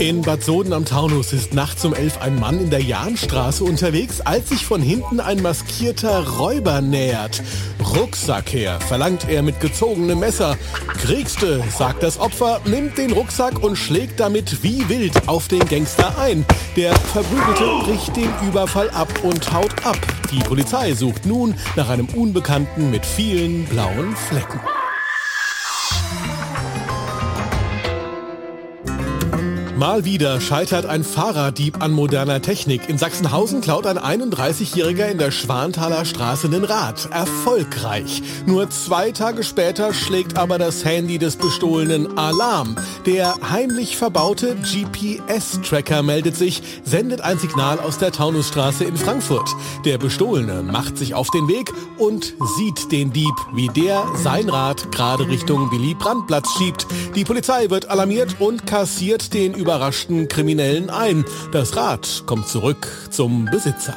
In Bad Soden am Taunus ist nachts um elf ein Mann in der Jahnstraße unterwegs, als sich von hinten ein maskierter Räuber nähert. Rucksack her, verlangt er mit gezogenem Messer. Kriegste, sagt das Opfer, nimmt den Rucksack und schlägt damit wie wild auf den Gangster ein. Der Verprügelte bricht den Überfall ab und haut ab. Die Polizei sucht nun nach einem Unbekannten mit vielen blauen Flecken. Mal wieder scheitert ein Fahrraddieb an moderner Technik. In Sachsenhausen klaut ein 31-Jähriger in der Schwanthaler Straße den Rad. Erfolgreich. Nur zwei Tage später schlägt aber das Handy des Bestohlenen Alarm. Der heimlich verbaute GPS-Tracker meldet sich, sendet ein Signal aus der Taunusstraße in Frankfurt. Der Bestohlene macht sich auf den Weg und sieht den Dieb, wie der sein Rad gerade Richtung Willy Brandtplatz schiebt. Die Polizei wird alarmiert und kassiert den überraschten Kriminellen ein. Das Rad kommt zurück zum Besitzer.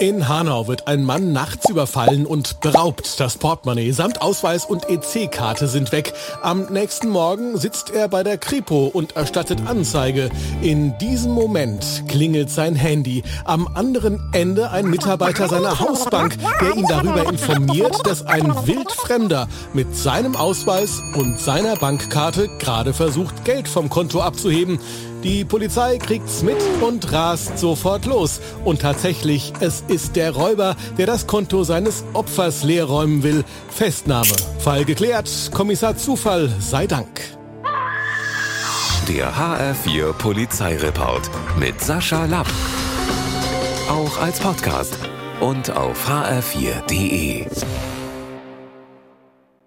In Hanau wird ein Mann nachts überfallen und beraubt. Das Portemonnaie samt Ausweis und EC-Karte sind weg. Am nächsten Morgen sitzt er bei der Kripo und erstattet Anzeige. In diesem Moment klingelt sein Handy. Am anderen Ende ein Mitarbeiter seiner Hausbank, der ihn darüber informiert, dass ein Wildfremder mit seinem Ausweis und seiner Bankkarte gerade versucht, Geld vom Konto abzuheben. Die Polizei kriegt's mit und rast sofort los. Und tatsächlich, es ist der Räuber, der das Konto seines Opfers leerräumen will. Festnahme. Fall geklärt. Kommissar Zufall sei Dank. Der HR4 Polizeireport mit Sascha Lapp. Auch als Podcast und auf hr4.de.